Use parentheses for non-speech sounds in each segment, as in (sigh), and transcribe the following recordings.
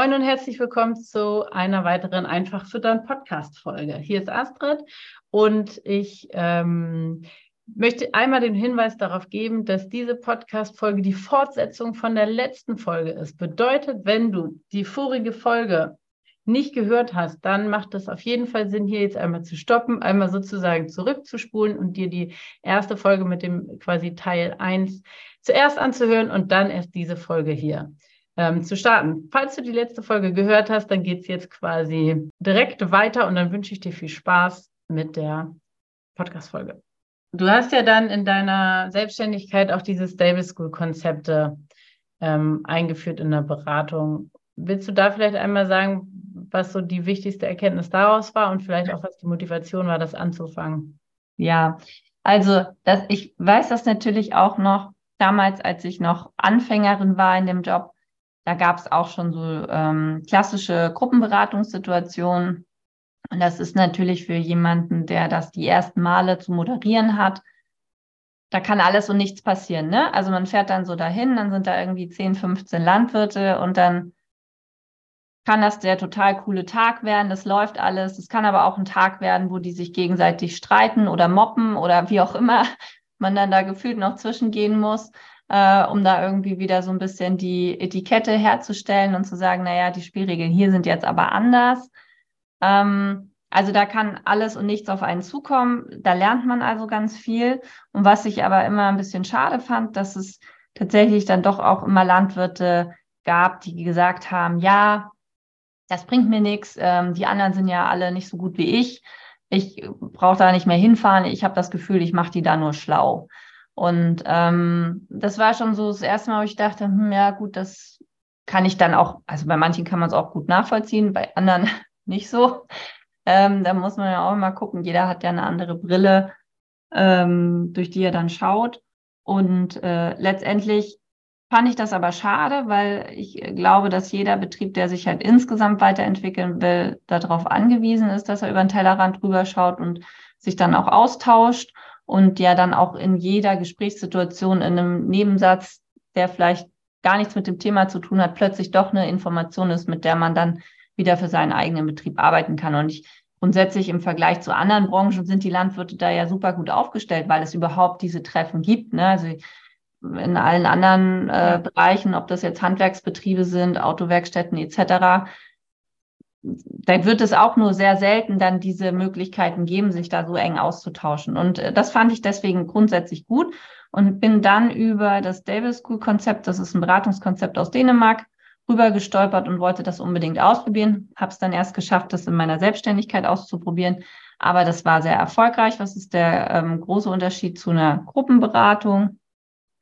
Moin und herzlich willkommen zu einer weiteren Einfach füttern Podcast-Folge. Hier ist Astrid und ich ähm, möchte einmal den Hinweis darauf geben, dass diese Podcast-Folge die Fortsetzung von der letzten Folge ist. Bedeutet, wenn du die vorige Folge nicht gehört hast, dann macht es auf jeden Fall Sinn, hier jetzt einmal zu stoppen, einmal sozusagen zurückzuspulen und dir die erste Folge mit dem quasi Teil 1 zuerst anzuhören und dann erst diese Folge hier ähm, zu starten. Falls du die letzte Folge gehört hast, dann geht es jetzt quasi direkt weiter und dann wünsche ich dir viel Spaß mit der Podcast-Folge. Du hast ja dann in deiner Selbstständigkeit auch diese Stable School-Konzepte ähm, eingeführt in der Beratung. Willst du da vielleicht einmal sagen, was so die wichtigste Erkenntnis daraus war und vielleicht auch, was die Motivation war, das anzufangen. Ja, also das, ich weiß das natürlich auch noch damals, als ich noch Anfängerin war in dem Job. Da gab es auch schon so ähm, klassische Gruppenberatungssituationen. Und das ist natürlich für jemanden, der das die ersten Male zu moderieren hat, da kann alles und nichts passieren. Ne? Also man fährt dann so dahin, dann sind da irgendwie 10, 15 Landwirte und dann kann das der total coole Tag werden, das läuft alles. Es kann aber auch ein Tag werden, wo die sich gegenseitig streiten oder moppen oder wie auch immer (laughs) man dann da gefühlt noch zwischengehen muss, äh, um da irgendwie wieder so ein bisschen die Etikette herzustellen und zu sagen, naja, die Spielregeln hier sind jetzt aber anders. Ähm, also da kann alles und nichts auf einen zukommen. Da lernt man also ganz viel. Und was ich aber immer ein bisschen schade fand, dass es tatsächlich dann doch auch immer Landwirte gab, die gesagt haben, ja, das bringt mir nichts. Ähm, die anderen sind ja alle nicht so gut wie ich. Ich brauche da nicht mehr hinfahren. Ich habe das Gefühl, ich mache die da nur schlau. Und ähm, das war schon so das erste Mal, wo ich dachte, hm, ja gut, das kann ich dann auch, also bei manchen kann man es auch gut nachvollziehen, bei anderen (laughs) nicht so. Ähm, da muss man ja auch immer gucken, jeder hat ja eine andere Brille, ähm, durch die er dann schaut. Und äh, letztendlich fand ich das aber schade, weil ich glaube, dass jeder Betrieb, der sich halt insgesamt weiterentwickeln will, darauf angewiesen ist, dass er über den Tellerrand drüber schaut und sich dann auch austauscht und ja dann auch in jeder Gesprächssituation in einem Nebensatz, der vielleicht gar nichts mit dem Thema zu tun hat, plötzlich doch eine Information ist, mit der man dann wieder für seinen eigenen Betrieb arbeiten kann. Und ich grundsätzlich im Vergleich zu anderen Branchen sind die Landwirte da ja super gut aufgestellt, weil es überhaupt diese Treffen gibt. Ne? Also in allen anderen äh, Bereichen, ob das jetzt Handwerksbetriebe sind, Autowerkstätten etc., da wird es auch nur sehr selten dann diese Möglichkeiten geben, sich da so eng auszutauschen. Und äh, das fand ich deswegen grundsätzlich gut und bin dann über das Davis School Konzept, das ist ein Beratungskonzept aus Dänemark, rüber gestolpert und wollte das unbedingt ausprobieren. Habe es dann erst geschafft, das in meiner Selbstständigkeit auszuprobieren. Aber das war sehr erfolgreich. Was ist der ähm, große Unterschied zu einer Gruppenberatung?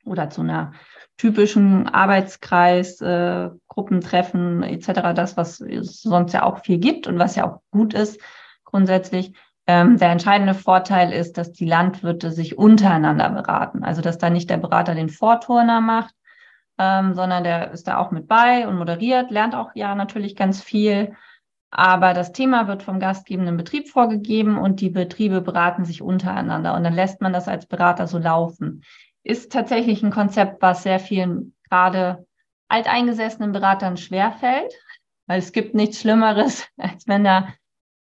Oder zu einer typischen Arbeitskreis, äh, Gruppentreffen etc., das, was es sonst ja auch viel gibt und was ja auch gut ist grundsätzlich. Ähm, der entscheidende Vorteil ist, dass die Landwirte sich untereinander beraten. Also dass da nicht der Berater den Vorturner macht, ähm, sondern der ist da auch mit bei und moderiert, lernt auch ja natürlich ganz viel. Aber das Thema wird vom gastgebenden Betrieb vorgegeben und die Betriebe beraten sich untereinander. Und dann lässt man das als Berater so laufen ist tatsächlich ein Konzept, was sehr vielen gerade alteingesessenen Beratern schwerfällt, weil es gibt nichts Schlimmeres, (laughs) als wenn da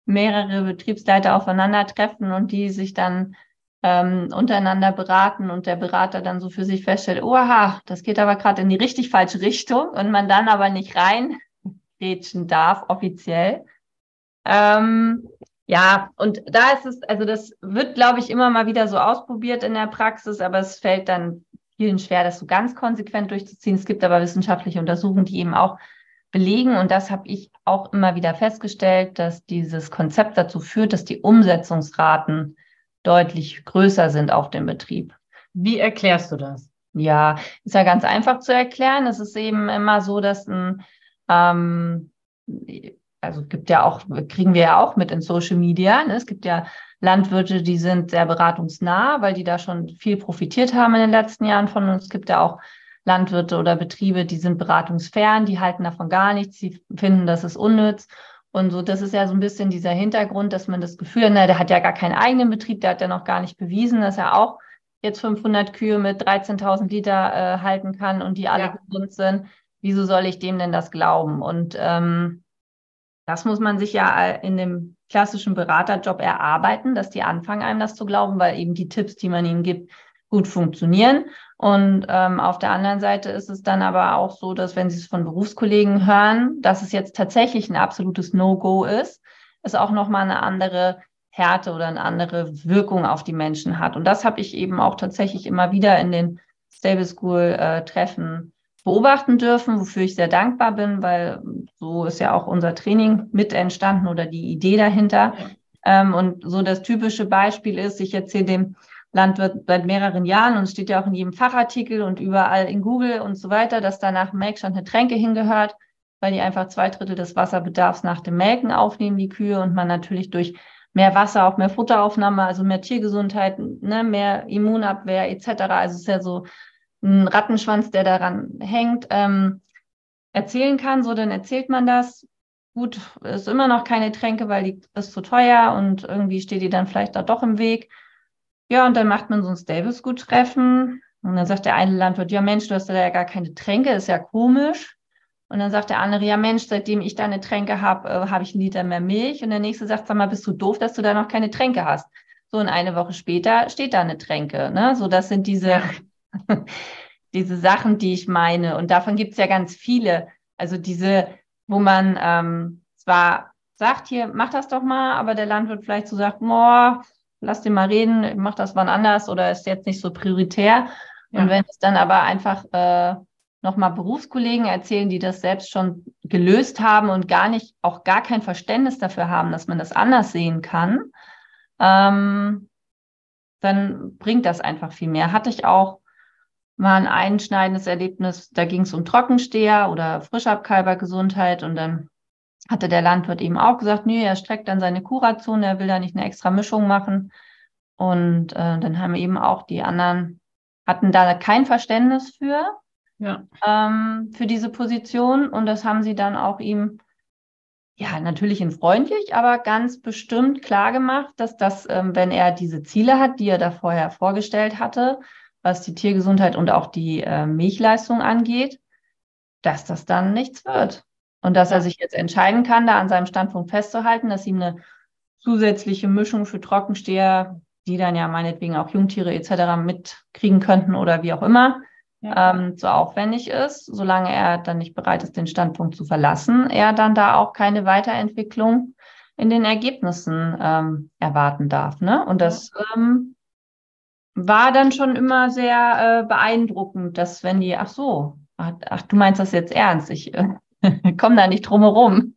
mehrere Betriebsleiter aufeinandertreffen und die sich dann ähm, untereinander beraten und der Berater dann so für sich feststellt, oha, das geht aber gerade in die richtig falsche Richtung und man dann aber nicht rein darf offiziell. Ähm, ja, und da ist es, also das wird, glaube ich, immer mal wieder so ausprobiert in der Praxis, aber es fällt dann vielen schwer, das so ganz konsequent durchzuziehen. Es gibt aber wissenschaftliche Untersuchungen, die eben auch belegen, und das habe ich auch immer wieder festgestellt, dass dieses Konzept dazu führt, dass die Umsetzungsraten deutlich größer sind auf dem Betrieb. Wie erklärst du das? Ja, ist ja ganz einfach zu erklären. Es ist eben immer so, dass ein, ähm, also gibt ja auch, kriegen wir ja auch mit in Social Media. Ne? Es gibt ja Landwirte, die sind sehr beratungsnah, weil die da schon viel profitiert haben in den letzten Jahren von uns. Es gibt ja auch Landwirte oder Betriebe, die sind beratungsfern, die halten davon gar nichts, die finden, das ist unnütz. Und so, das ist ja so ein bisschen dieser Hintergrund, dass man das Gefühl hat, na, der hat ja gar keinen eigenen Betrieb, der hat ja noch gar nicht bewiesen, dass er auch jetzt 500 Kühe mit 13.000 Liter äh, halten kann und die alle ja. gesund sind. Wieso soll ich dem denn das glauben? Und ähm, das muss man sich ja in dem klassischen Beraterjob erarbeiten, dass die anfangen, einem das zu glauben, weil eben die Tipps, die man ihnen gibt, gut funktionieren. Und ähm, auf der anderen Seite ist es dann aber auch so, dass wenn Sie es von Berufskollegen hören, dass es jetzt tatsächlich ein absolutes No-Go ist, es auch nochmal eine andere Härte oder eine andere Wirkung auf die Menschen hat. Und das habe ich eben auch tatsächlich immer wieder in den Stable School-Treffen äh, beobachten dürfen, wofür ich sehr dankbar bin, weil so ist ja auch unser Training mit entstanden oder die Idee dahinter. Ähm, und so das typische Beispiel ist, ich erzähle dem Landwirt seit mehreren Jahren und es steht ja auch in jedem Fachartikel und überall in Google und so weiter, dass da nach Melkstand eine Tränke hingehört, weil die einfach zwei Drittel des Wasserbedarfs nach dem Melken aufnehmen, die Kühe, und man natürlich durch mehr Wasser auch mehr Futteraufnahme, also mehr Tiergesundheit, ne, mehr Immunabwehr etc. Also es ist ja so ein Rattenschwanz, der daran hängt, ähm, erzählen kann. So, dann erzählt man das. Gut, ist immer noch keine Tränke, weil die ist zu teuer und irgendwie steht die dann vielleicht da doch im Weg. Ja, und dann macht man so ein Stables-Gut-Treffen. Und dann sagt der eine Landwirt, ja Mensch, du hast da ja gar keine Tränke, ist ja komisch. Und dann sagt der andere, ja Mensch, seitdem ich da eine Tränke habe, äh, habe ich einen Liter mehr Milch. Und der nächste sagt, sag mal, bist du doof, dass du da noch keine Tränke hast? So, und eine Woche später steht da eine Tränke. Ne? So, das sind diese, (laughs) diese Sachen, die ich meine. Und davon gibt es ja ganz viele. Also diese, wo man ähm, zwar sagt, hier, mach das doch mal, aber der Landwirt vielleicht so sagt, boah, lass den mal reden, mach das wann anders oder ist jetzt nicht so prioritär. Ja. Und wenn es dann aber einfach äh, nochmal Berufskollegen erzählen, die das selbst schon gelöst haben und gar nicht, auch gar kein Verständnis dafür haben, dass man das anders sehen kann, ähm, dann bringt das einfach viel mehr. Hatte ich auch mal ein einschneidendes Erlebnis, da ging es um Trockensteher oder Frischabkalbergesundheit und dann hatte der Landwirt eben auch gesagt, nee, er streckt dann seine Kuration, er will da nicht eine extra Mischung machen. Und äh, dann haben eben auch die anderen, hatten da kein Verständnis für, ja. ähm, für diese Position. Und das haben sie dann auch ihm, ja, natürlich in freundlich, aber ganz bestimmt klar gemacht, dass das, ähm, wenn er diese Ziele hat, die er da vorher vorgestellt hatte, was die Tiergesundheit und auch die äh, Milchleistung angeht, dass das dann nichts wird. Und dass er sich jetzt entscheiden kann, da an seinem Standpunkt festzuhalten, dass ihm eine zusätzliche Mischung für Trockensteher, die dann ja meinetwegen auch Jungtiere etc. mitkriegen könnten oder wie auch immer, ja. ähm, zu aufwendig ist, solange er dann nicht bereit ist, den Standpunkt zu verlassen, er dann da auch keine Weiterentwicklung in den Ergebnissen ähm, erwarten darf. Ne? Und das ähm, war dann schon immer sehr äh, beeindruckend, dass wenn die, ach so, ach, ach, du meinst das jetzt ernst, ich äh, (laughs) komme da nicht drum herum.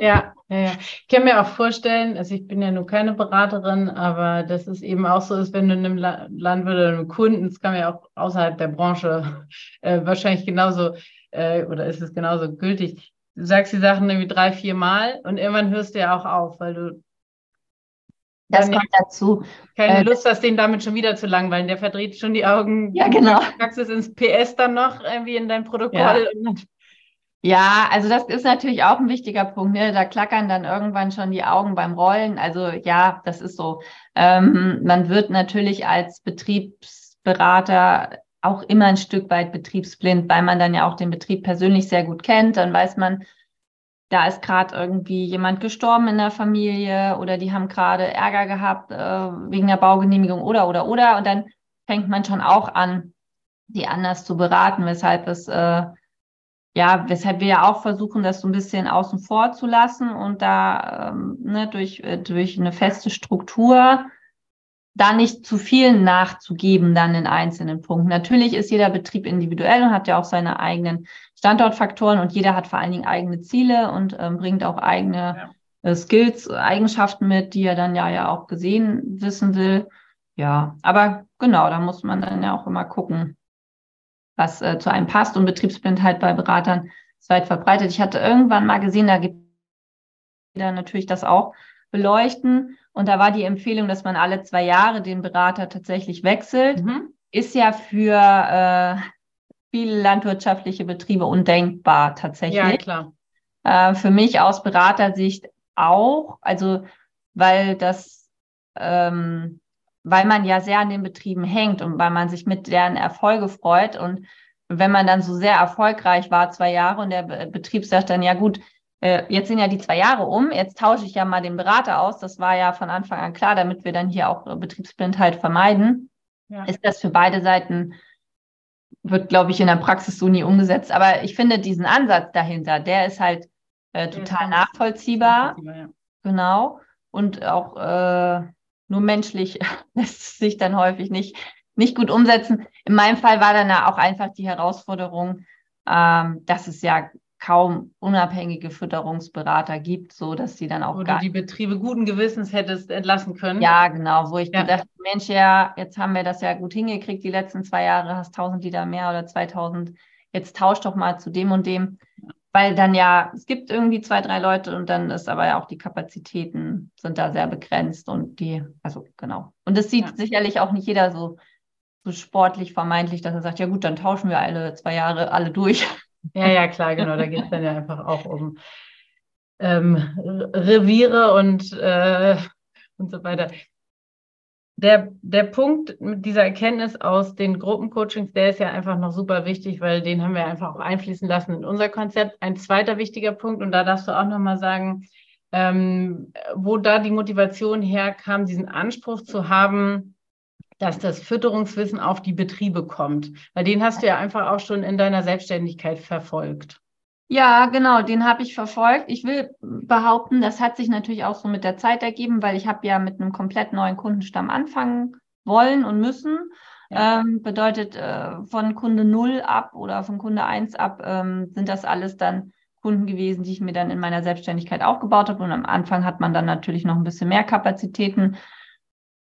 ja, ja, ja. Ich kann mir auch vorstellen, also ich bin ja nur keine Beraterin, aber dass es eben auch so ist, wenn du einem Landwirt oder einem Kunden, das kann man ja auch außerhalb der Branche (laughs) äh, wahrscheinlich genauso, äh, oder ist es genauso gültig, du sagst die Sachen irgendwie drei, vier Mal und irgendwann hörst du ja auch auf, weil du das kommt dazu. Keine äh, Lust hast, den damit schon wieder zu langweilen. Der verdreht schon die Augen. Ja, genau. Packst es ins PS dann noch irgendwie in dein Protokoll. Ja. Ja, also das ist natürlich auch ein wichtiger Punkt. Ne? Da klackern dann irgendwann schon die Augen beim Rollen. Also ja, das ist so. Ähm, man wird natürlich als Betriebsberater auch immer ein Stück weit betriebsblind, weil man dann ja auch den Betrieb persönlich sehr gut kennt. Dann weiß man, da ist gerade irgendwie jemand gestorben in der Familie oder die haben gerade Ärger gehabt äh, wegen der Baugenehmigung oder oder oder. Und dann fängt man schon auch an, die anders zu beraten, weshalb es äh, ja, weshalb wir ja auch versuchen, das so ein bisschen außen vor zu lassen und da ähm, ne, durch, äh, durch eine feste Struktur da nicht zu viel nachzugeben dann in einzelnen Punkten. Natürlich ist jeder Betrieb individuell und hat ja auch seine eigenen Standortfaktoren und jeder hat vor allen Dingen eigene Ziele und ähm, bringt auch eigene äh, Skills, Eigenschaften mit, die er dann ja, ja auch gesehen wissen will. Ja, aber genau, da muss man dann ja auch immer gucken, was äh, zu einem passt und Betriebsblindheit bei Beratern ist weit verbreitet. Ich hatte irgendwann mal gesehen, da gibt es natürlich das auch beleuchten und da war die Empfehlung, dass man alle zwei Jahre den Berater tatsächlich wechselt. Mhm. Ist ja für äh, viele landwirtschaftliche Betriebe undenkbar tatsächlich. Ja, klar. Äh, für mich aus Beratersicht auch, also weil das, ähm, weil man ja sehr an den Betrieben hängt und weil man sich mit deren Erfolge freut und wenn man dann so sehr erfolgreich war, zwei Jahre, und der Betrieb sagt dann, ja gut, äh, jetzt sind ja die zwei Jahre um, jetzt tausche ich ja mal den Berater aus. Das war ja von Anfang an klar, damit wir dann hier auch Betriebsblindheit vermeiden. Ja. Ist das für beide Seiten, wird, glaube ich, in der Praxis so nie umgesetzt. Aber ich finde diesen Ansatz dahinter, der ist halt äh, total nachvollziehbar. nachvollziehbar ja. Genau. Und auch äh, nur menschlich (laughs) lässt sich dann häufig nicht, nicht gut umsetzen. In meinem Fall war dann auch einfach die Herausforderung, ähm, dass es ja kaum unabhängige Fütterungsberater gibt, so dass sie dann auch wo gar du die Betriebe guten Gewissens hättest entlassen können. Ja, genau, wo ich ja. gedacht, Mensch, ja, jetzt haben wir das ja gut hingekriegt, die letzten zwei Jahre hast 1000 Liter mehr oder 2000, jetzt tausch doch mal zu dem und dem, weil dann ja, es gibt irgendwie zwei, drei Leute und dann ist aber ja auch die Kapazitäten sind da sehr begrenzt und die, also genau. Und das sieht ja. sicherlich auch nicht jeder so, so sportlich vermeintlich, dass er sagt, ja gut, dann tauschen wir alle zwei Jahre alle durch. Ja, ja, klar, genau. Da geht es dann ja einfach auch um ähm, Reviere und, äh, und so weiter. Der, der Punkt mit dieser Erkenntnis aus den Gruppencoachings, der ist ja einfach noch super wichtig, weil den haben wir einfach auch einfließen lassen in unser Konzept. Ein zweiter wichtiger Punkt, und da darfst du auch nochmal sagen, ähm, wo da die Motivation herkam, diesen Anspruch zu haben, dass das Fütterungswissen auf die Betriebe kommt. Weil den hast du ja einfach auch schon in deiner Selbstständigkeit verfolgt. Ja, genau, den habe ich verfolgt. Ich will behaupten, das hat sich natürlich auch so mit der Zeit ergeben, weil ich habe ja mit einem komplett neuen Kundenstamm anfangen wollen und müssen. Ja. Ähm, bedeutet, äh, von Kunde 0 ab oder von Kunde 1 ab ähm, sind das alles dann Kunden gewesen, die ich mir dann in meiner Selbstständigkeit aufgebaut habe. Und am Anfang hat man dann natürlich noch ein bisschen mehr Kapazitäten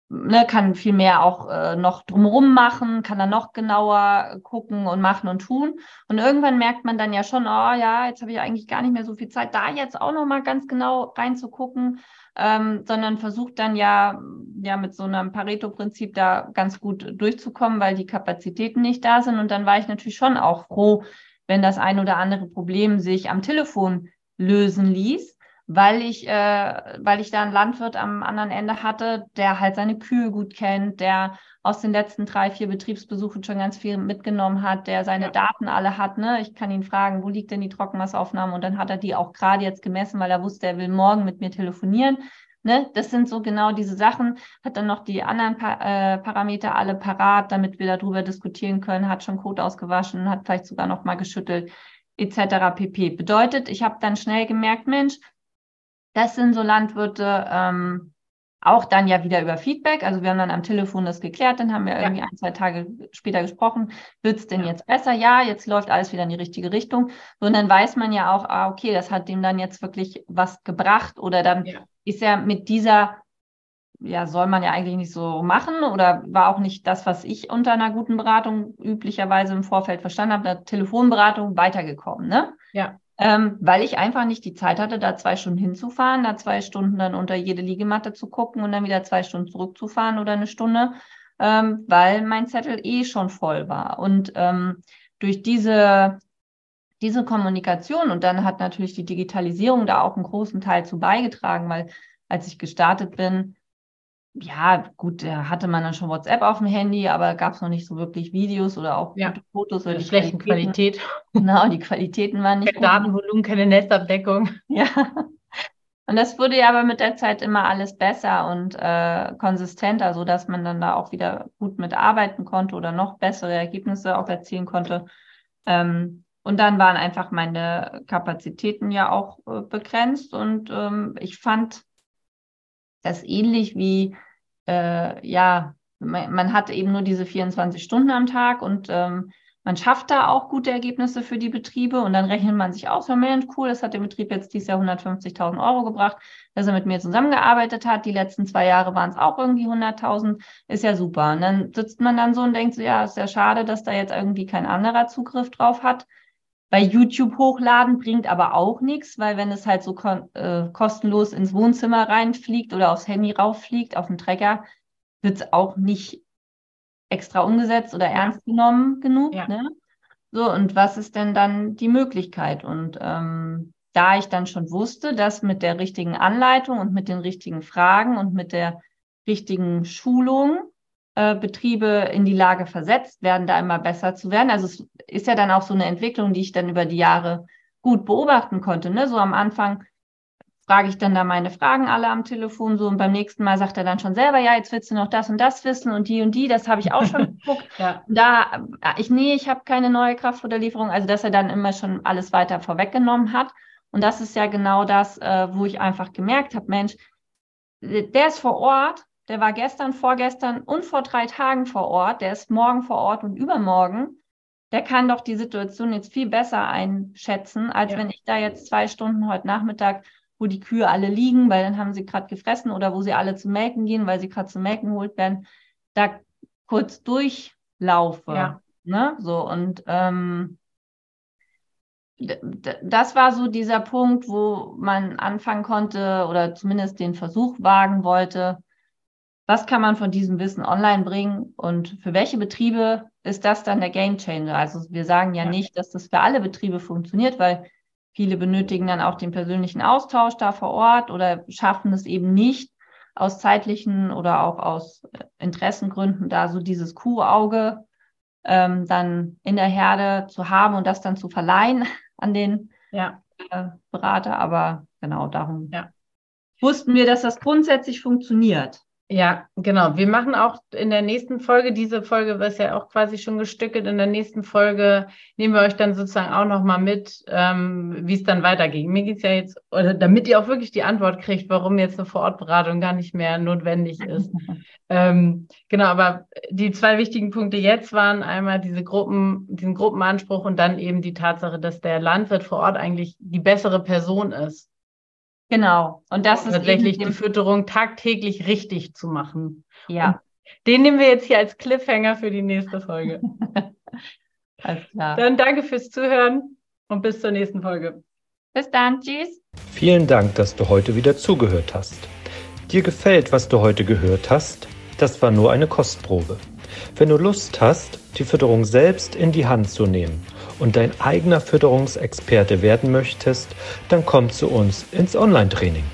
ne, kann viel mehr auch äh, noch drumherum machen, kann dann noch genauer gucken und machen und tun. Und irgendwann merkt man dann ja schon, oh ja, jetzt habe ich eigentlich gar nicht mehr so viel Zeit, da jetzt auch noch mal ganz genau reinzugucken, ähm, sondern versucht dann ja, ja mit so einem Pareto-Prinzip da ganz gut durchzukommen, weil die Kapazitäten nicht da sind. Und dann war ich natürlich schon auch froh, wenn das ein oder andere Problem sich am Telefon lösen ließ weil ich, äh, weil ich da einen Landwirt am anderen Ende hatte, der halt seine Kühe gut kennt, der aus den letzten drei, vier Betriebsbesuchen schon ganz viel mitgenommen hat, der seine ja. Daten alle hat. Ne? Ich kann ihn fragen, wo liegt denn die Trockenmassaufnahme? Und dann hat er die auch gerade jetzt gemessen, weil er wusste, er will morgen mit mir telefonieren. Ne? Das sind so genau diese Sachen. Hat dann noch die anderen pa äh, Parameter alle parat, damit wir darüber diskutieren können. Hat schon Code ausgewaschen, hat vielleicht sogar noch mal geschüttelt, etc. pp. Bedeutet, ich habe dann schnell gemerkt, Mensch, das sind so Landwirte, ähm, auch dann ja wieder über Feedback. Also wir haben dann am Telefon das geklärt, dann haben wir ja. irgendwie ein, zwei Tage später gesprochen. Wird es denn ja. jetzt besser? Ja, jetzt läuft alles wieder in die richtige Richtung. So, und dann weiß man ja auch, ah, okay, das hat dem dann jetzt wirklich was gebracht oder dann ja. ist er mit dieser, ja, soll man ja eigentlich nicht so machen oder war auch nicht das, was ich unter einer guten Beratung üblicherweise im Vorfeld verstanden habe, der Telefonberatung weitergekommen, ne? Ja ähm, weil ich einfach nicht die Zeit hatte, da zwei Stunden hinzufahren, da zwei Stunden dann unter jede Liegematte zu gucken und dann wieder zwei Stunden zurückzufahren oder eine Stunde, ähm, weil mein Zettel eh schon voll war. Und ähm, durch diese, diese Kommunikation und dann hat natürlich die Digitalisierung da auch einen großen Teil zu beigetragen, weil als ich gestartet bin, ja, gut, da hatte man dann schon WhatsApp auf dem Handy, aber gab es noch nicht so wirklich Videos oder auch ja. gute Fotos oder die schlechten Qualität. (laughs) (laughs) Genau, die Qualitäten waren nicht. Kein Datenvolumen, keine Netzabdeckung. (laughs) Ja. Und das wurde ja aber mit der Zeit immer alles besser und äh, konsistenter, so dass man dann da auch wieder gut mitarbeiten konnte oder noch bessere Ergebnisse auch erzielen konnte. Ähm, Und dann waren einfach meine Kapazitäten ja auch äh, begrenzt und ähm, ich fand das ähnlich wie, äh, ja, man, man hat eben nur diese 24 Stunden am Tag und ähm, man schafft da auch gute Ergebnisse für die Betriebe und dann rechnet man sich aus, Mensch, cool, das hat der Betrieb jetzt dieses Jahr 150.000 Euro gebracht, dass er mit mir zusammengearbeitet hat. Die letzten zwei Jahre waren es auch irgendwie 100.000, ist ja super. Und dann sitzt man dann so und denkt so, ja, ist ja schade, dass da jetzt irgendwie kein anderer Zugriff drauf hat. Bei YouTube hochladen bringt aber auch nichts, weil wenn es halt so äh, kostenlos ins Wohnzimmer reinfliegt oder aufs Handy rauffliegt, auf den Trecker, wird es auch nicht extra umgesetzt oder ernst genommen genug. Ja. Ne? So, und was ist denn dann die Möglichkeit? Und ähm, da ich dann schon wusste, dass mit der richtigen Anleitung und mit den richtigen Fragen und mit der richtigen Schulung Betriebe in die Lage versetzt werden, da immer besser zu werden. Also es ist ja dann auch so eine Entwicklung, die ich dann über die Jahre gut beobachten konnte. Ne? So am Anfang frage ich dann da meine Fragen alle am Telefon so und beim nächsten Mal sagt er dann schon selber, ja, jetzt willst du noch das und das wissen und die und die, das habe ich auch schon (laughs) geguckt. ja. Da, ich, nee, ich habe keine neue Kraftfutterlieferung, also dass er dann immer schon alles weiter vorweggenommen hat. Und das ist ja genau das, äh, wo ich einfach gemerkt habe, Mensch, der ist vor Ort, der war gestern, vorgestern und vor drei Tagen vor Ort, der ist morgen vor Ort und übermorgen. Der kann doch die Situation jetzt viel besser einschätzen, als ja. wenn ich da jetzt zwei Stunden heute Nachmittag wo die Kühe alle liegen, weil dann haben sie gerade gefressen oder wo sie alle zum Melken gehen, weil sie gerade zum Melken geholt werden, da kurz durchlaufe. Ja. Ne? So und ähm, das war so dieser Punkt, wo man anfangen konnte oder zumindest den Versuch wagen wollte, was kann man von diesem Wissen online bringen und für welche Betriebe ist das dann der Game Changer? Also wir sagen ja, ja. nicht, dass das für alle Betriebe funktioniert, weil Viele benötigen dann auch den persönlichen Austausch da vor Ort oder schaffen es eben nicht aus zeitlichen oder auch aus äh, Interessengründen da so dieses Kuhauge ähm, dann in der Herde zu haben und das dann zu verleihen (laughs) an den ja. äh, Berater. Aber genau darum ja. wussten wir, dass das grundsätzlich funktioniert. Ja, genau. Wir machen auch in der nächsten Folge, diese Folge ist ja auch quasi schon gestückelt, in der nächsten Folge nehmen wir euch dann sozusagen auch nochmal mit, ähm, wie es dann weiterging. Mir geht's ja jetzt, oder damit ihr auch wirklich die Antwort kriegt, warum jetzt eine Vorortberatung gar nicht mehr notwendig ist. (laughs) ähm, genau, aber die zwei wichtigen Punkte jetzt waren einmal diese Gruppen, diesen Gruppenanspruch und dann eben die Tatsache, dass der Landwirt vor Ort eigentlich die bessere Person ist. Genau. Und das ist tatsächlich die Fütterung tagtäglich richtig zu machen. Ja. Und den nehmen wir jetzt hier als Cliffhanger für die nächste Folge. (laughs) Alles klar. Dann danke fürs Zuhören und bis zur nächsten Folge. Bis dann. Tschüss. Vielen Dank, dass du heute wieder zugehört hast. Dir gefällt, was du heute gehört hast? Das war nur eine Kostprobe. Wenn du Lust hast, die Fütterung selbst in die Hand zu nehmen und dein eigener Fütterungsexperte werden möchtest, dann komm zu uns ins Online-Training.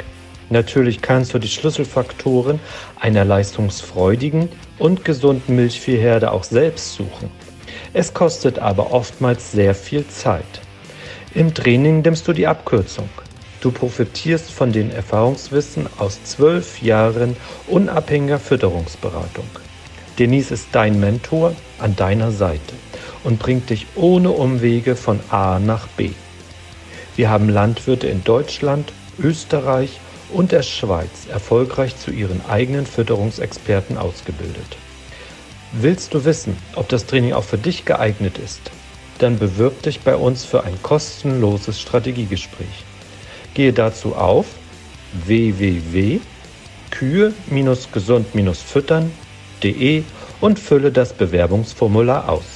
Natürlich kannst du die Schlüsselfaktoren einer leistungsfreudigen und gesunden Milchviehherde auch selbst suchen. Es kostet aber oftmals sehr viel Zeit. Im Training nimmst du die Abkürzung. Du profitierst von den Erfahrungswissen aus zwölf Jahren unabhängiger Fütterungsberatung. Denise ist dein Mentor an deiner Seite und bringt dich ohne Umwege von A nach B. Wir haben Landwirte in Deutschland, Österreich und der Schweiz erfolgreich zu ihren eigenen Fütterungsexperten ausgebildet. Willst du wissen, ob das Training auch für dich geeignet ist? Dann bewirb dich bei uns für ein kostenloses Strategiegespräch. Gehe dazu auf www.kühe-gesund-füttern.de und fülle das Bewerbungsformular aus.